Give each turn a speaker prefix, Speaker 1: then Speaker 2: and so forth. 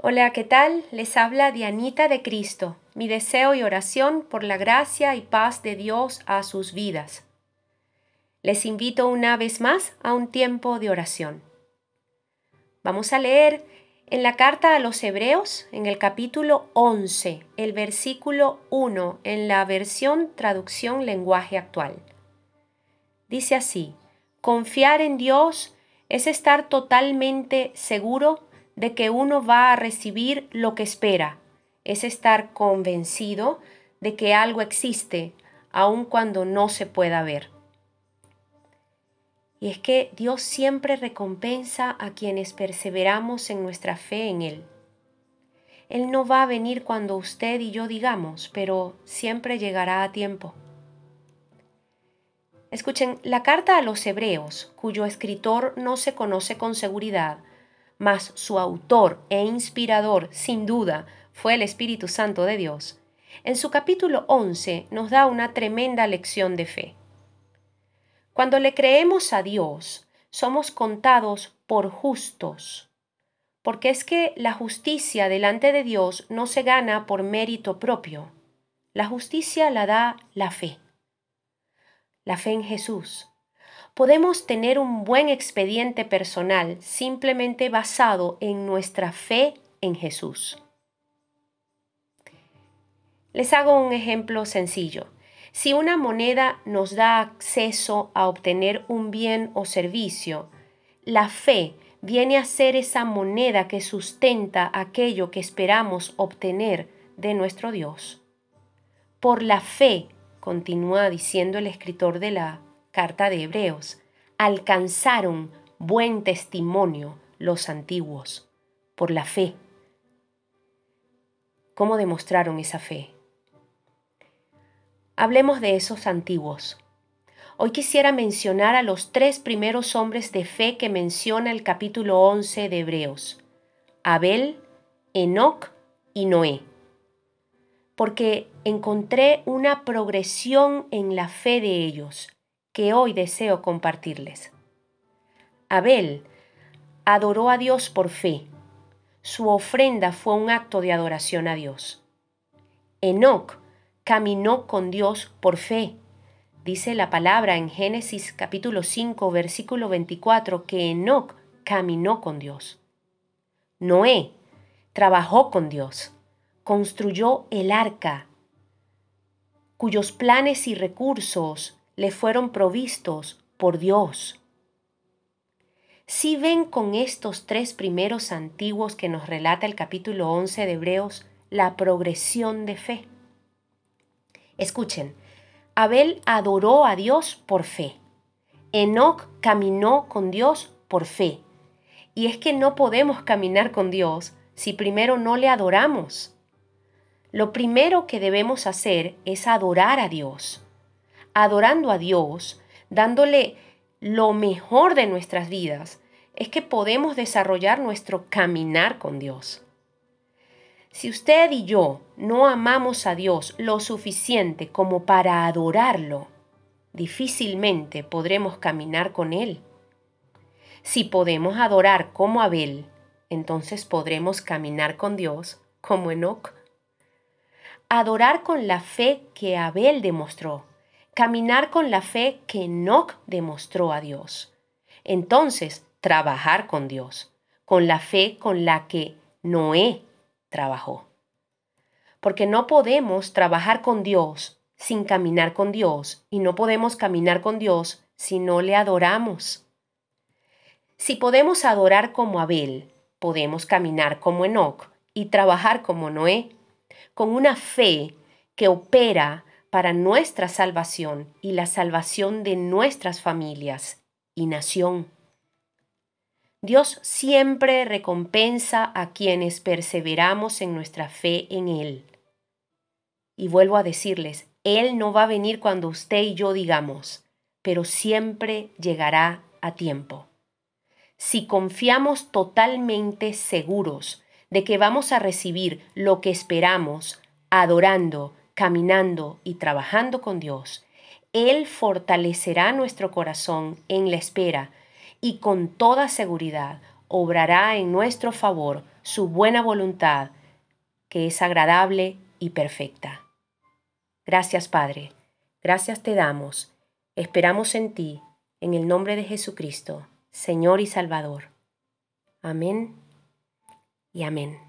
Speaker 1: Hola, ¿qué tal? Les habla Dianita de Cristo. Mi deseo y oración por la gracia y paz de Dios a sus vidas. Les invito una vez más a un tiempo de oración. Vamos a leer en la carta a los Hebreos, en el capítulo 11, el versículo 1, en la versión traducción lenguaje actual. Dice así, confiar en Dios es estar totalmente seguro de que uno va a recibir lo que espera, es estar convencido de que algo existe, aun cuando no se pueda ver. Y es que Dios siempre recompensa a quienes perseveramos en nuestra fe en Él. Él no va a venir cuando usted y yo digamos, pero siempre llegará a tiempo. Escuchen, la carta a los hebreos, cuyo escritor no se conoce con seguridad, mas su autor e inspirador, sin duda, fue el Espíritu Santo de Dios, en su capítulo 11 nos da una tremenda lección de fe. Cuando le creemos a Dios, somos contados por justos, porque es que la justicia delante de Dios no se gana por mérito propio, la justicia la da la fe la fe en Jesús. Podemos tener un buen expediente personal simplemente basado en nuestra fe en Jesús. Les hago un ejemplo sencillo. Si una moneda nos da acceso a obtener un bien o servicio, la fe viene a ser esa moneda que sustenta aquello que esperamos obtener de nuestro Dios. Por la fe continúa diciendo el escritor de la carta de Hebreos, alcanzaron buen testimonio los antiguos por la fe. ¿Cómo demostraron esa fe? Hablemos de esos antiguos. Hoy quisiera mencionar a los tres primeros hombres de fe que menciona el capítulo 11 de Hebreos, Abel, Enoc y Noé porque encontré una progresión en la fe de ellos que hoy deseo compartirles. Abel adoró a Dios por fe. Su ofrenda fue un acto de adoración a Dios. Enoc caminó con Dios por fe. Dice la palabra en Génesis capítulo 5 versículo 24 que Enoc caminó con Dios. Noé trabajó con Dios construyó el arca, cuyos planes y recursos le fueron provistos por Dios. Si ven con estos tres primeros antiguos que nos relata el capítulo 11 de Hebreos la progresión de fe. Escuchen, Abel adoró a Dios por fe. Enoc caminó con Dios por fe. Y es que no podemos caminar con Dios si primero no le adoramos. Lo primero que debemos hacer es adorar a Dios. Adorando a Dios, dándole lo mejor de nuestras vidas, es que podemos desarrollar nuestro caminar con Dios. Si usted y yo no amamos a Dios lo suficiente como para adorarlo, difícilmente podremos caminar con Él. Si podemos adorar como Abel, entonces podremos caminar con Dios como Enoch adorar con la fe que Abel demostró, caminar con la fe que Enoch demostró a Dios. Entonces, trabajar con Dios, con la fe con la que Noé trabajó. Porque no podemos trabajar con Dios sin caminar con Dios y no podemos caminar con Dios si no le adoramos. Si podemos adorar como Abel, podemos caminar como Enoch y trabajar como Noé con una fe que opera para nuestra salvación y la salvación de nuestras familias y nación. Dios siempre recompensa a quienes perseveramos en nuestra fe en Él. Y vuelvo a decirles, Él no va a venir cuando usted y yo digamos, pero siempre llegará a tiempo. Si confiamos totalmente seguros de que vamos a recibir lo que esperamos, adorando, caminando y trabajando con Dios, Él fortalecerá nuestro corazón en la espera y con toda seguridad obrará en nuestro favor su buena voluntad, que es agradable y perfecta. Gracias, Padre. Gracias te damos. Esperamos en ti, en el nombre de Jesucristo, Señor y Salvador. Amén y amén.